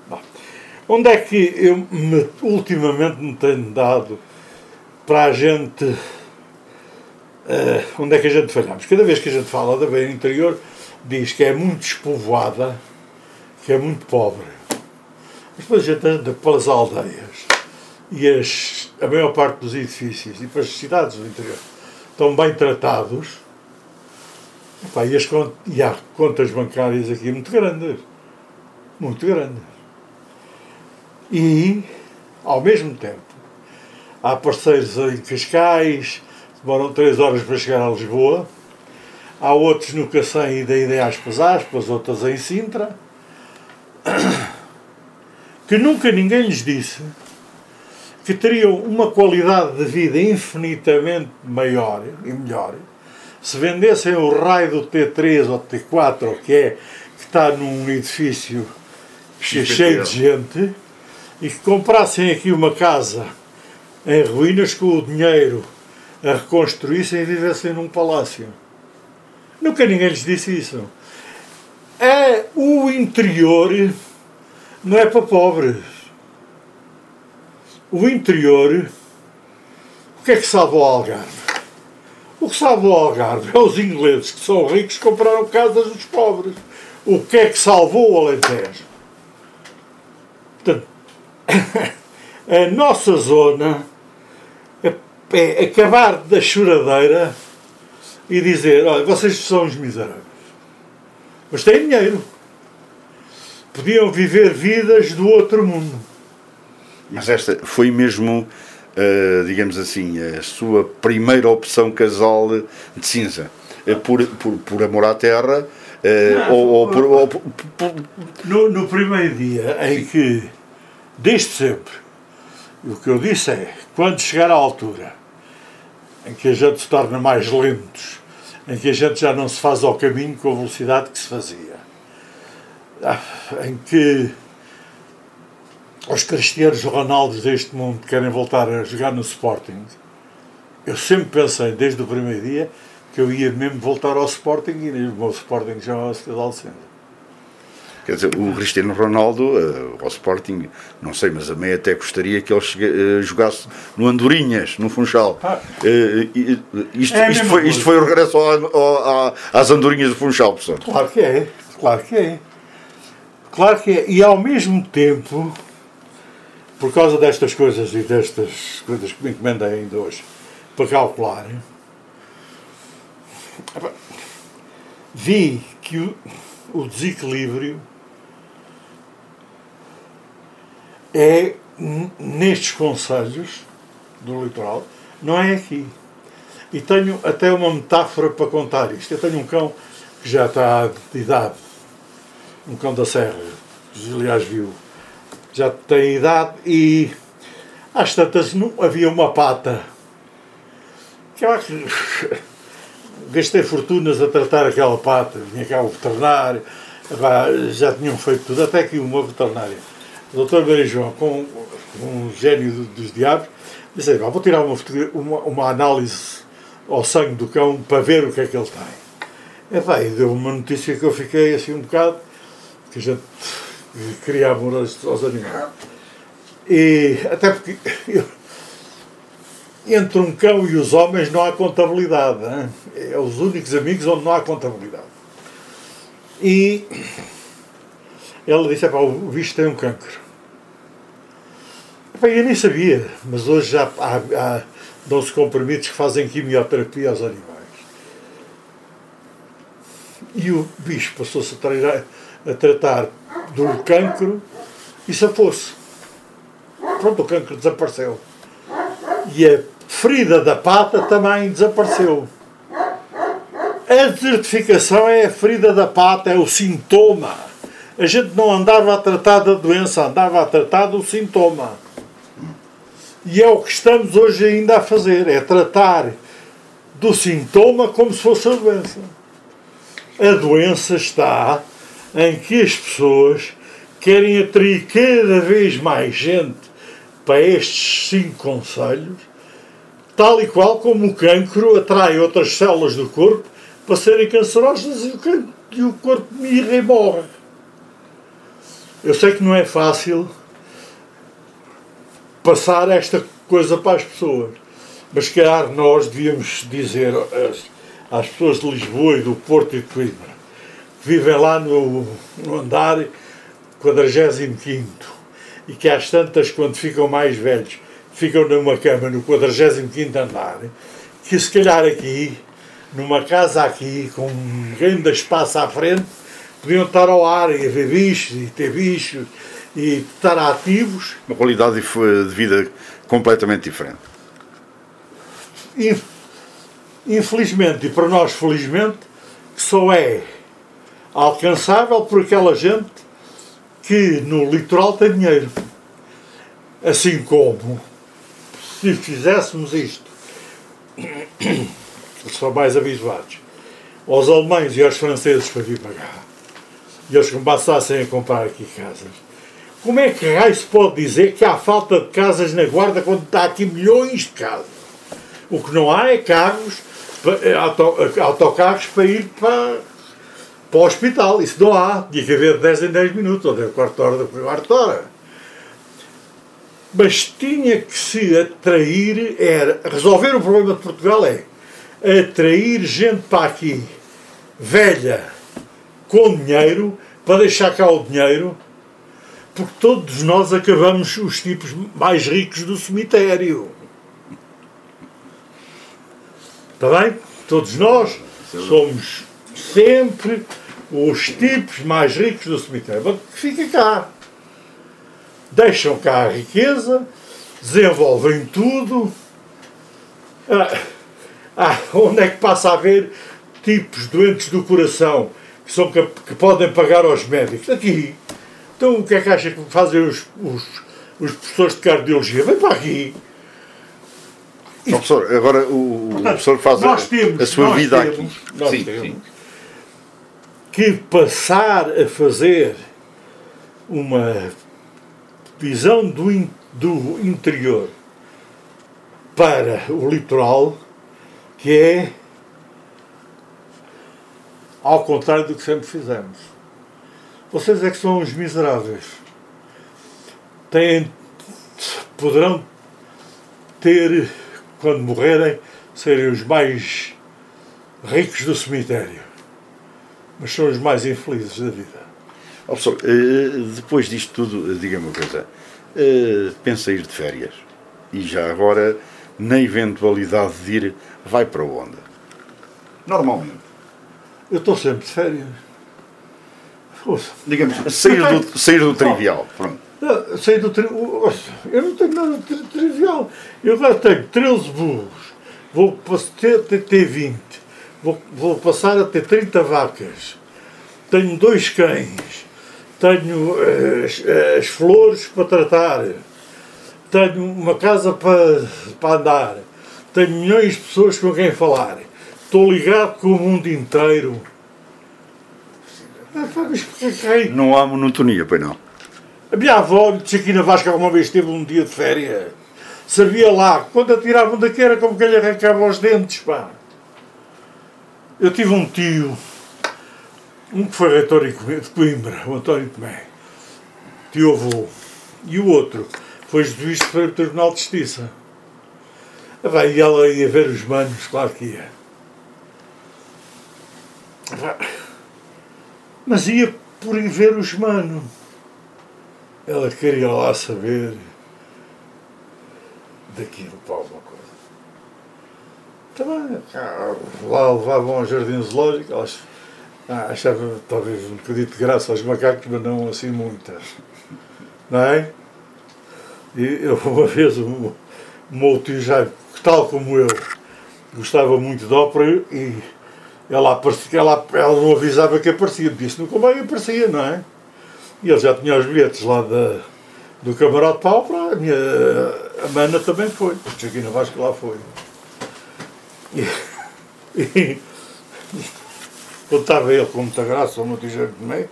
Bom, onde é que eu me, ultimamente me tenho dado para a gente. Uh, onde é que a gente falhamos? Cada vez que a gente fala da beira interior, diz que é muito despovoada que é muito pobre. Mas depois a gente anda pelas aldeias e as, a maior parte dos edifícios e para as cidades do interior estão bem tratados Epá, e, as, e há contas bancárias aqui muito grandes. Muito grandes. E, ao mesmo tempo, há parceiros em demoram 3 horas para chegar a Lisboa. Há outros no Cacém e daí aspas aspas, outras em Sintra [COUGHS] que nunca ninguém lhes disse que teriam uma qualidade de vida infinitamente maior e melhor se vendessem o raio do T3 ou T4, ou que é que está num edifício cheio de gente, e que comprassem aqui uma casa em ruínas com o dinheiro a reconstruíssem e vivessem num palácio. Nunca ninguém lhes disse isso. É o interior, não é para pobres. O interior, o que é que salva o Algarve? O que salva o Algarve é os ingleses que são ricos que compraram casas dos pobres. O que é que salvou o Alentejo? Portanto, [LAUGHS] a nossa zona é, acabar da choradeira e dizer, olha, vocês são os miseráveis. Mas têm dinheiro. Podiam viver vidas do outro mundo. Mas esta foi mesmo uh, digamos assim, a sua primeira opção casal de cinza? Uh, por, por, por amor à terra? Uh, Não, ou, ou, por, ou, por, no, no primeiro dia em que, desde sempre, o que eu disse é, quando chegar à altura em que a gente se torna mais lentos, em que a gente já não se faz ao caminho com a velocidade que se fazia, ah, em que os Cristianos Ronaldos deste mundo querem voltar a jogar no Sporting, eu sempre pensei, desde o primeiro dia, que eu ia mesmo voltar ao Sporting e o meu Sporting já é a Cidade Alcântara. Quer dizer, o Cristiano Ronaldo, uh, ao Sporting, não sei, mas a meia até gostaria que ele chegue, uh, jogasse no Andorinhas, no Funchal. Uh, isto, é isto, foi, isto, foi, o regresso ao, ao, às Andorinhas do Funchal, professor. Claro que é, claro que é. Claro que é. E ao mesmo tempo, por causa destas coisas e destas coisas que me encomendei ainda hoje para calcular, vi que o, o desequilíbrio é nestes conselhos do litoral, não é aqui. E tenho até uma metáfora para contar isto. Eu tenho um cão que já está de idade, um cão da serra, aliás viu já tem idade e às tantas não havia uma pata. Que eu acho [LAUGHS] gastei fortunas a tratar aquela pata, vinha cá o veterinário, já tinham feito tudo, até que uma veterinária, doutor Maria João, com um gênio dos diabos, disse, vou tirar uma, uma, uma, análise ao sangue do cão para ver o que é que ele tem. E, e deu uma notícia que eu fiquei assim um bocado, que a gente cria amor aos, aos animais. E até porque [LAUGHS] entre um cão e os homens não há contabilidade. Hein? É os únicos amigos onde não há contabilidade. E ela disse: o bicho tem um cancro. Epá, eu nem sabia, mas hoje já há, há dão-se comprimidos que fazem quimioterapia aos animais. E o bicho passou-se a, a tratar do cancro e se fosse. Pronto, o cancro desapareceu. E a ferida da pata também desapareceu. A desertificação é a ferida da pata, é o sintoma. A gente não andava a tratar da doença, andava a tratar do sintoma. E é o que estamos hoje ainda a fazer, é tratar do sintoma como se fosse a doença. A doença está em que as pessoas querem atrair cada vez mais gente para estes cinco conselhos, tal e qual como o cancro atrai outras células do corpo para serem cancerosas e o, corpo mirra e morre. Eu sei que não é fácil passar esta coisa para as pessoas, mas calhar nós devíamos dizer às, às pessoas de Lisboa e do Porto e de Coimbra vivem lá no, no andar 45 e que às tantas, quando ficam mais velhos, ficam numa cama no 45 andar, que se calhar aqui, numa casa aqui, com um grande espaço à frente, podiam estar ao ar e ver bichos e ter bichos e estar ativos. Uma qualidade de vida completamente diferente. Infelizmente, e para nós felizmente, só é alcançável por aquela gente que no litoral tem dinheiro. Assim como se fizéssemos isto, [COUGHS] são mais avisados, aos alemães e aos franceses para vir para cá, e eles começassem a comprar aqui casas, como é que se pode dizer que há falta de casas na Guarda quando está aqui milhões de casas? O que não há é carros, eh, auto, eh, autocarros para ir para, para o hospital. Isso não há. Tinha que haver 10 em 10 minutos, ou de quarto hora, de quarto hora. Mas tinha que se atrair, era, resolver o problema de Portugal é atrair gente para aqui, velha, com dinheiro, para deixar cá o dinheiro, porque todos nós acabamos os tipos mais ricos do cemitério. Está bem? Todos nós somos sempre os tipos mais ricos do cemitério. Que fica cá. Deixam cá a riqueza, desenvolvem tudo. Ah, ah, onde é que passa a haver tipos doentes do coração que, são, que, que podem pagar aos médicos? Aqui. Então o que é que acha que fazem os, os, os professores de cardiologia? Vem para aqui. Então, professor, agora o, Portanto, professor faz a, temos, a, sua vida temos, aqui. Nós sim, temos sim. que passar a fazer uma visão do, in, do interior para o litoral que é ao contrário do que sempre fizemos. Vocês é que são os miseráveis. Têm, poderão ter, quando morrerem, serem os mais ricos do cemitério. Mas são os mais infelizes da vida. Oh, professor, eh, depois disto tudo, diga-me uma coisa. Eh, pensa ir de férias. E já agora, na eventualidade de ir vai para onde? Normalmente. Eu estou sempre de férias. Digamos, sair do, sair do trivial. Pronto. Não, sair do trivial. Eu não tenho nada de trivial. Eu agora tenho 13 burros. Vou ter, ter, ter 20. Vou, vou passar a ter 30 vacas. Tenho dois cães. Tenho as, as flores para tratar. Tenho uma casa para, para andar tenho milhões de pessoas com quem falar. Estou ligado com o mundo inteiro. Não há monotonia, pois não? A minha avó disse aqui na Vasca alguma vez teve um dia de férias. Sabia lá, quando atiravam daqui era como que lhe arrancava os dentes, pá. Eu tive um tio, um que foi reitor de Coimbra, o António Tomé, tio avô, e o outro foi juiz do Tribunal de Justiça. E ela ia ver os manos, claro que ia. Mas ia por ir ver os manos. Ela queria lá saber daquilo para alguma coisa. Também, lá levavam ao jardim zoológico, elas ah, achavam talvez um bocadinho de graça aos macacos, mas não assim muita. Não é? E eu [LAUGHS] uma vez, um, um tio já tal como eu, gostava muito de ópera e ela, aparecia, ela, ela não avisava que aparecia, disse no comboio aparecia, não é? E ele já tinha os bilhetes lá da, do camarote para a a minha a mana também foi, porque aqui na Vasco lá foi. E, e contava ele com muita graça meu tijolo de meio,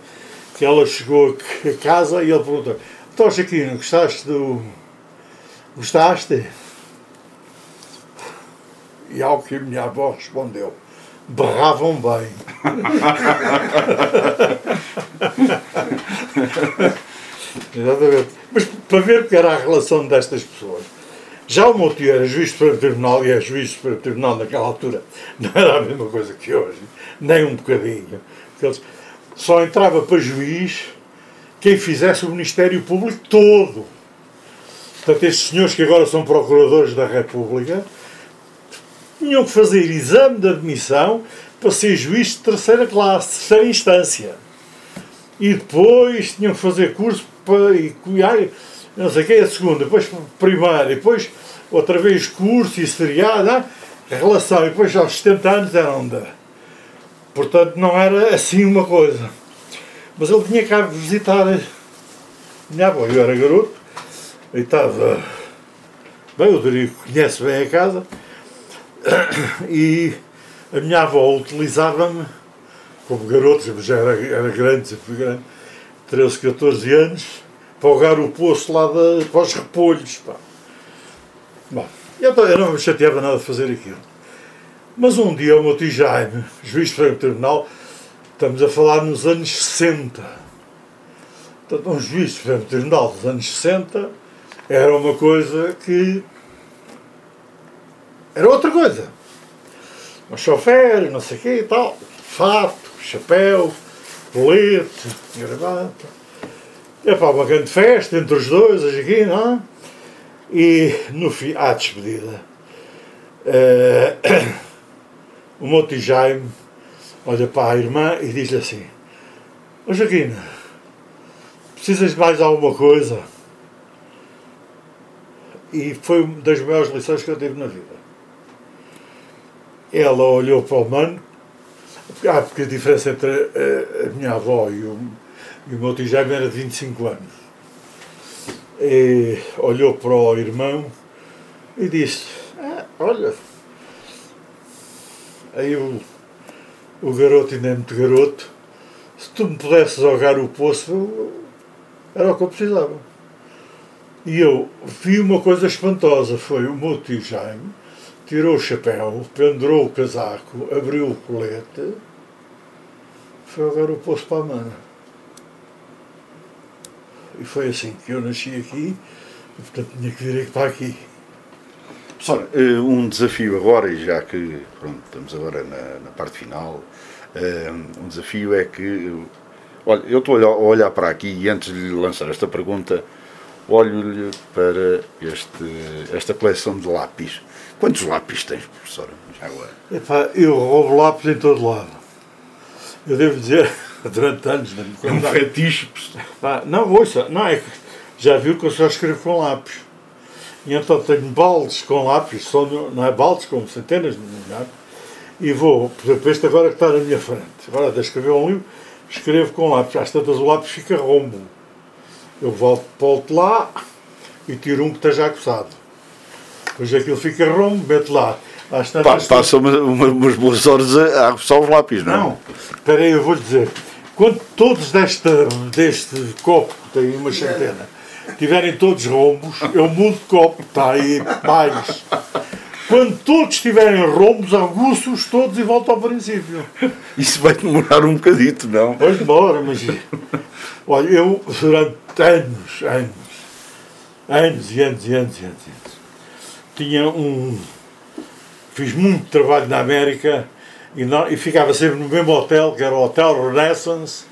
que ela chegou a casa e ele perguntou, então Chiquinho, gostaste do. Gostaste? E ao que minha avó respondeu, berravam bem. [LAUGHS] Exatamente. Mas para ver que era a relação destas pessoas. Já o meu tio era juiz para o tribunal e é juiz para o tribunal naquela altura. Não era a mesma coisa que hoje, nem um bocadinho. Porque só entrava para juiz quem fizesse o Ministério Público todo. Portanto, estes senhores que agora são procuradores da República tinham que fazer exame de admissão para ser juiz de terceira classe, terceira instância. E depois tinham que fazer curso para e, não sei o que, a segunda, depois primária, depois outra vez curso e seriado, ah, relação, e depois aos 70 anos era onda. Portanto, não era assim uma coisa. Mas ele tinha cá visitar minha avó, eu era garoto, e estava Bem, o Dorico conhece bem a casa e a minha avó utilizava-me como garoto, já era, era grande, sempre grande, 13, 14 anos, para apagar o poço lá da, para os repolhos. Pá. Bom, eu, eu não me chateava nada de fazer aquilo. Mas um dia o meu tio Jaime, juiz de Supremo Tribunal, estamos a falar nos anos 60. Portanto, um juiz de Supremo Tribunal dos anos 60 era uma coisa que. Era outra coisa. Um chofer, não sei o quê e tal, fato, chapéu, colete, gravata. É para uma grande festa entre os dois, aqui, não é? E no fim, à despedida, uh, [COUGHS] o Monte Jaime olha para a irmã e diz-lhe assim: Ô Joaquina, precisas de mais alguma coisa? E foi uma das maiores lições que eu tive na vida. Ela olhou para o mano, ah, porque a diferença entre a, a minha avó e o, e o meu tio Jaime era de 25 anos. E olhou para o irmão e disse: ah, Olha, aí o, o garoto ainda é muito garoto, se tu me pudesses jogar o poço, era o que eu precisava. E eu vi uma coisa espantosa, foi o meu tio Jaime, tirou o chapéu, pendurou o casaco, abriu o colete, foi jogar o poço para a mana. E foi assim que eu nasci aqui, e portanto tinha que vir para aqui. Professor, eh, um desafio agora, e já que pronto, estamos agora na, na parte final, eh, um desafio é que, olha, eu estou a olhar para aqui e antes de lhe lançar esta pergunta, olho-lhe para este, esta coleção de lápis. Quantos lápis tens, professor? Já agora? Epá, eu roubo lápis em todo lado. Eu devo dizer, [LAUGHS] durante anos, não É um fetiche. Não, ouça, não é que já viu que eu só escrevo com lápis. E então tenho baldes com lápis, só não é baldes, como centenas de milhares, e vou, por exemplo, este agora que está na minha frente. Agora de escrever um livro, escrevo com lápis. Às tantas o lápis fica rombo. Eu volto, volto lá e tiro um que esteja acossado. Depois aquilo fica rombo, meto lá. Pa, passa uma, uma, umas boas horas a, a os lápis, não? é? não, espera aí, eu vou-lhe dizer. Quando todos desta, deste copo, tem uma centena, tiverem todos rombos, eu mudo de copo, está aí mais. Quando todos tiverem rombos, aguço-os todos e volto ao princípio. Isso vai demorar um bocadito, não? Pois demora, mas. Olha, eu durante anos, anos, anos e anos e anos e anos, e anos tinha um. Fiz muito trabalho na América e, e ficava sempre no mesmo hotel, que era o Hotel Renaissance,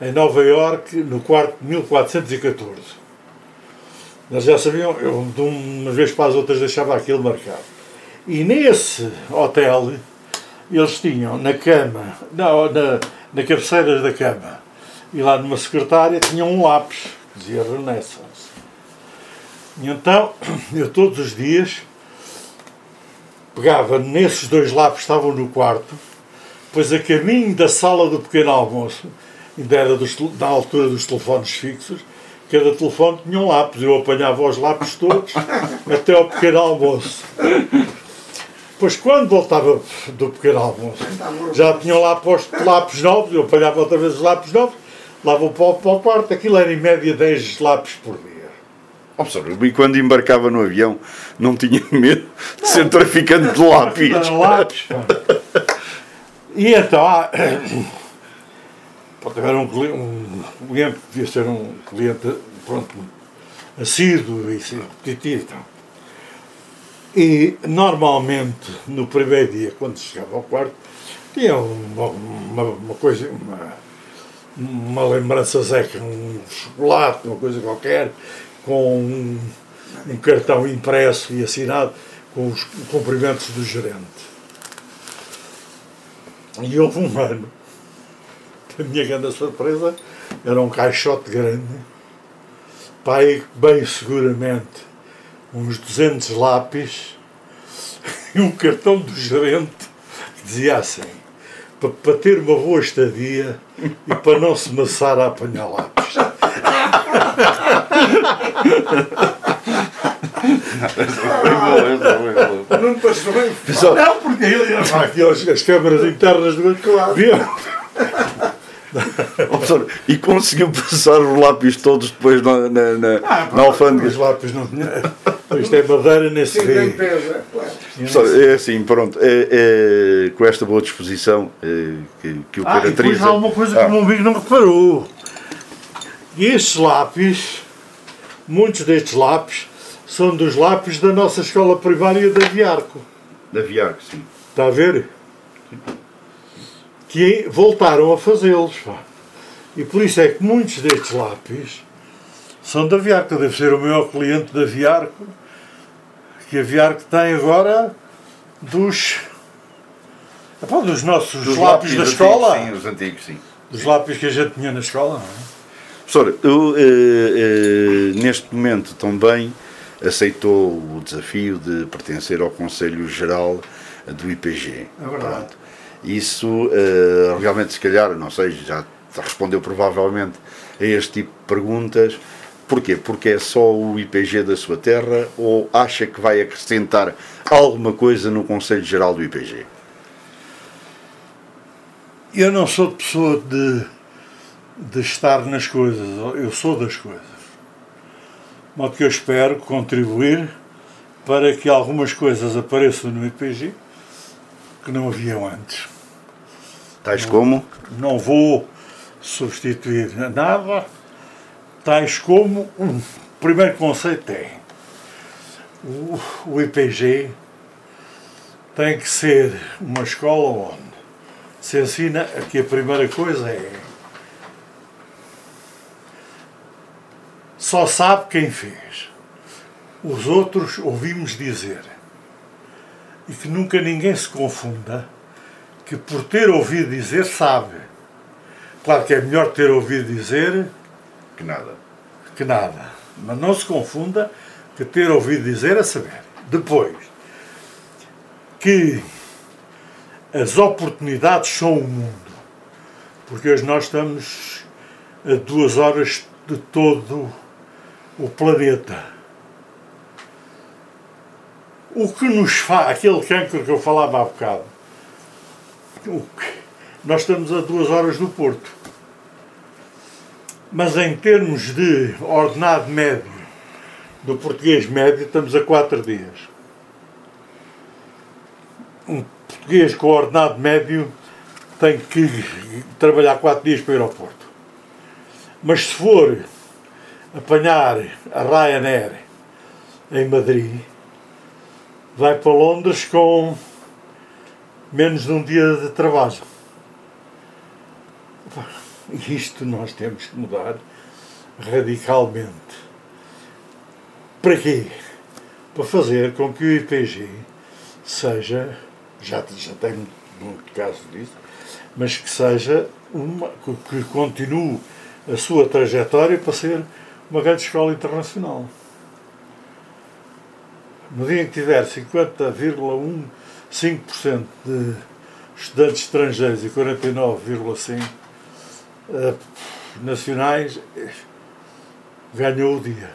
em Nova York, no quarto de 1414. Eles já sabiam, eu de umas vezes para as outras deixava aquilo marcado. E nesse hotel, eles tinham na cama, na, na, na cabeceira da cama, e lá numa secretária tinham um lápis, dizia Renaissance. E então, eu todos os dias pegava nesses dois lápis que estavam no quarto, depois a caminho da sala do pequeno almoço, ainda era dos, da altura dos telefones fixos, cada telefone tinha um lápis, eu apanhava os lápis todos [LAUGHS] até ao pequeno almoço. Depois, quando voltava do pequeno almoço, já tinham lá posto lápis novos, eu apanhava outra vez os lápis novos, lá vou para, o- para o quarto, aquilo era em média 10 lápis por dia. Ó, professor, e quando embarcava no avião, não tinha [LAUGHS] medo de ser traficante de lápis. Era lápis. E então, há, pronto, era um, um cliente, devia ser um cliente, pronto, assíduo e assim, repetitivo. Então. E normalmente, no primeiro dia, quando chegava ao quarto, tinha uma, uma, uma coisa, uma, uma lembrança zeca, um chocolate, uma coisa qualquer, com um, um cartão impresso e assinado com os cumprimentos do gerente. E houve um ano, a minha grande surpresa, era um caixote grande, pai, bem seguramente, uns 200 lápis [LAUGHS] e um cartão do gerente que dizia assim, para ter uma boa estadia e para não se maçar a apanhar lápis. [LAUGHS] Não passou bem. Não, porque ele aqui as, as câmaras internas do claro. Oh, [LAUGHS] professor, e conseguiu passar os lápis todos depois na, na, na, ah, na alfândega? Os lápis não tinha. [LAUGHS] Isto é madeira nesse rio. Professor, é assim, pronto. É, é, com esta boa disposição é, que, que o ah, caracteriza. E depois há uma coisa ah. que o meu amigo não reparou. E estes lápis, muitos destes lápis, são dos lápis da nossa escola primária da Viarco. Da Viarco, sim. Está a ver? Sim que voltaram a fazê-los. E por isso é que muitos destes lápis são da Viarco. Deve ser o maior cliente da Viarco, que a Viarco tem agora dos, epá, dos nossos dos lápis, lápis da escola. Sim, os antigos, sim. Dos lápis que a gente tinha na escola, não é? Professor, eu, eh, eh, neste momento também aceitou o desafio de pertencer ao Conselho Geral do IPG. É verdade. Pronto. Isso uh, realmente, se calhar, não sei, já respondeu provavelmente a este tipo de perguntas. Porquê? Porque é só o IPG da sua terra ou acha que vai acrescentar alguma coisa no Conselho Geral do IPG? Eu não sou de pessoa de, de estar nas coisas, eu sou das coisas. Mas que eu espero contribuir para que algumas coisas apareçam no IPG que não haviam antes. Tais como? Não vou substituir nada. Tais como. O primeiro conceito é. O, o IPG tem que ser uma escola onde se ensina que a primeira coisa é. Só sabe quem fez. Os outros ouvimos dizer. E que nunca ninguém se confunda que por ter ouvido dizer sabe. Claro que é melhor ter ouvido dizer que nada. Que nada. Mas não se confunda que ter ouvido dizer é saber. Depois, que as oportunidades são o mundo. Porque hoje nós estamos a duas horas de todo o planeta. O que nos faz, aquele cancro que eu falava há bocado, nós estamos a duas horas do Porto. Mas em termos de ordenado médio, do português médio, estamos a quatro dias. Um português com ordenado médio tem que trabalhar quatro dias para ir ao Porto. Mas se for apanhar a Ryanair em Madrid, vai para Londres com menos de um dia de trabalho. Isto nós temos que mudar radicalmente. Para quê? Para fazer com que o IPG seja, já, já tem muito caso disso, mas que seja uma, que continue a sua trajetória para ser uma grande escola internacional. No dia em que tiver 50,1 5% de estudantes estrangeiros e 49,5% uh, nacionais, ganhou o dia.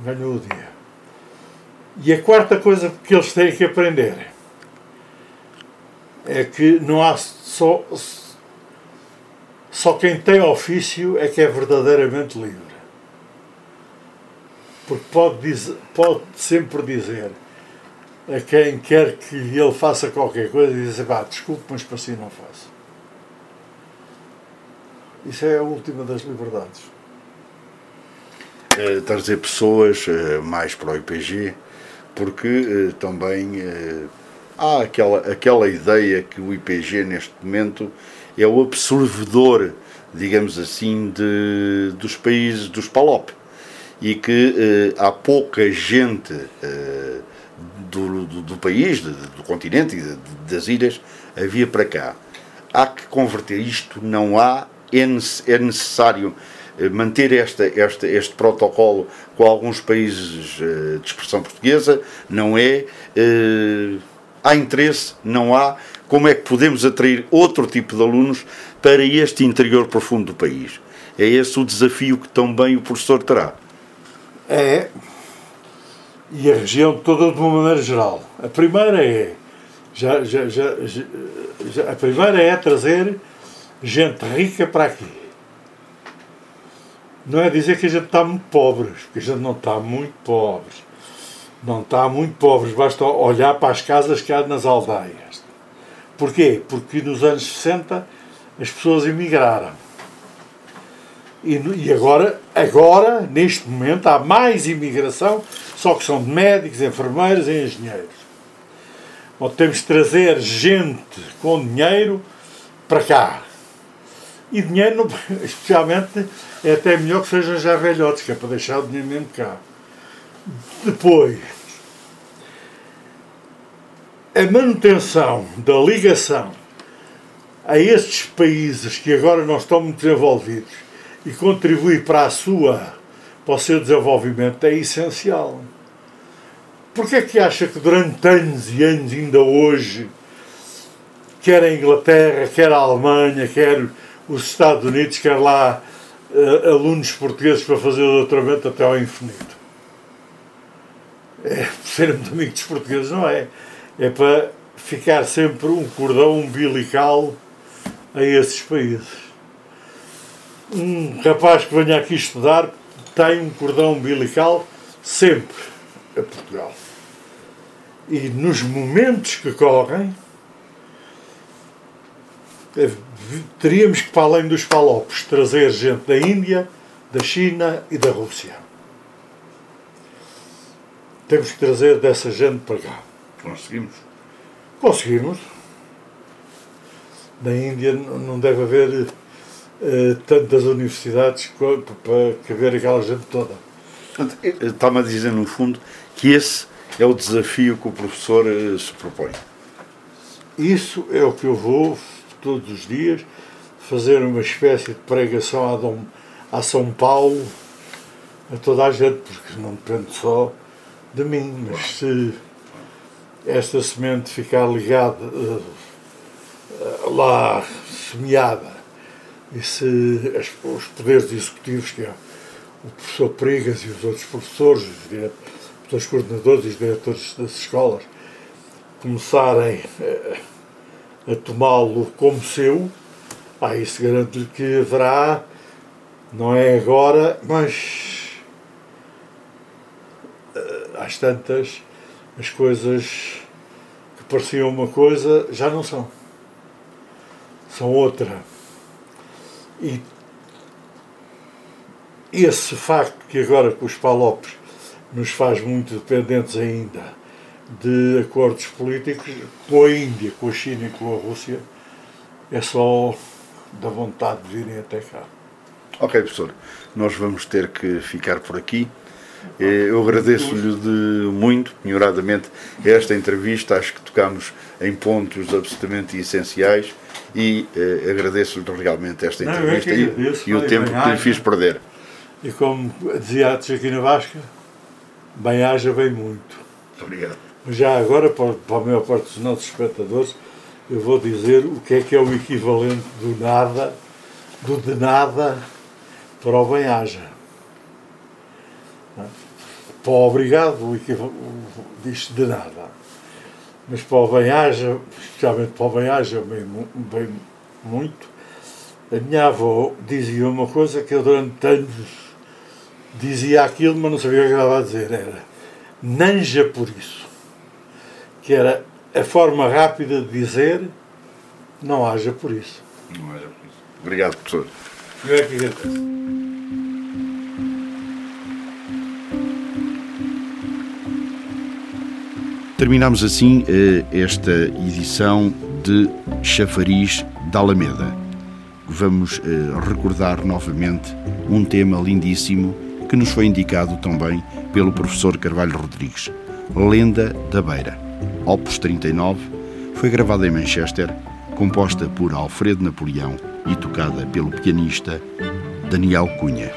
Ganhou o dia. E a quarta coisa que eles têm que aprender é que não há só. Só quem tem ofício é que é verdadeiramente livre. Porque pode, dizer, pode sempre dizer a quem quer que ele faça qualquer coisa e dizer, pá, desculpe, mas para si não faço. Isso é a última das liberdades. É, trazer pessoas é, mais para o IPG, porque é, também é, há aquela, aquela ideia que o IPG neste momento é o absorvedor, digamos assim, de, dos países dos PALOP e que há pouca gente do, do, do país, do, do, continente e das ilhas, havia para cá. Há que converter isto, não há, é, é necessário eh, manter esta, esta, este protocolo com alguns países eh, de expressão portuguesa, não é. Eh, há interesse, não há. Como é que podemos atrair outro tipo de alunos para este interior profundo do país? É esse o desafio que também o professor terá. É, e a região toda de uma maneira geral. A primeira é já, já, já, já, a primeira é trazer gente rica para aqui. Não é dizer que a gente está muito pobre, porque a gente não está muito pobre. Não está muito pobre, basta olhar para as casas que há nas aldeias. Porquê? Porque nos anos 60 as pessoas emigraram. E, e agora, agora, neste momento, há mais imigração, só que são de médicos, enfermeiros e engenheiros. Temos de trazer gente com dinheiro para cá. E dinheiro, [LAUGHS] especialmente, é até melhor que sejam já velhotes, que é para deixar o dinheiro mesmo cá. Depois, a manutenção da ligação a estes países que agora não estão muito desenvolvidos e contribuir para a sua, para o seu desenvolvimento é essencial. Porquê é que acha que durante anos e anos, ainda hoje, quer a Inglaterra, quer a Alemanha, quer os Estados Unidos, quer lá uh, alunos portugueses para fazer o doutoramento até ao infinito? É [LAUGHS] sermos amigos dos portugueses, não é? É para ficar sempre um cordão umbilical a esses países. Um rapaz que venha aqui estudar tem um cordão umbilical sempre a Portugal. E nos momentos que correm, eh, teríamos que, para além dos palopes, trazer gente da Índia, da China e da Rússia. Temos que trazer dessa gente para cá. Conseguimos? Conseguimos. Na Índia não deve haver uh, tantas universidades para caber aquela gente toda. Está-me a dizer, no fundo, que esse é o desafio que o professor eh, se propõe. Isso é o que eu vou todos os dias fazer uma espécie de pregação a, Dom, a São Paulo, a toda a gente, porque não depende só de mim, mas se esta semente ficar ligada uh, lá semeada. E se os poderes executivos que é o professor Pregas e os outros professores, os dos coordenadores e os diretores das escolas começarem a, a tomá-lo como seu, ah, isso garanto-lhe que haverá, não é agora, mas uh, às tantas, as coisas que pareciam uma coisa já não são. São outra. E esse facto que agora com os palopes nos faz muito dependentes ainda de acordos políticos com a Índia, com a China e com a Rússia, é só da vontade de virem até cá. Ok, professor, nós vamos ter que ficar por aqui. Eh, eu agradeço-lhe muito, melhoradamente, esta entrevista. Acho que tocamos em pontos absolutamente essenciais e eh, agradeço-lhe realmente esta entrevista Não, e, e, o tempo que lhe fiz perder. E como dizia a Joaquina Vasca, bem haja, bem muito. Muito obrigado. Já agora, para, para a maior parte dos nossos espectadores, eu vou dizer o que é que é o equivalente do nada, do de nada, para o bem haja. Para o obrigado, o diz de nada. Mas para o bem haja, especialmente para o bem haja, bem, bem muito, a minha avó dizia uma coisa que eu durante anos dizia aquilo, mas não sabia o que estava a dizer. Era nanja por isso. Que era a forma rápida de dizer não haja por isso. Não haja por isso. Obrigado, professor. Eu é que agradeço. Terminamos assim eh, esta edição de Chafariz da Alameda. Vamos eh, recordar novamente um tema lindíssimo que nos foi indicado também pelo professor Carvalho Rodrigues, Lenda da Beira. Opus 39 foi gravada em Manchester, composta por Alfredo Napoleão e tocada pelo pianista Daniel Cunha.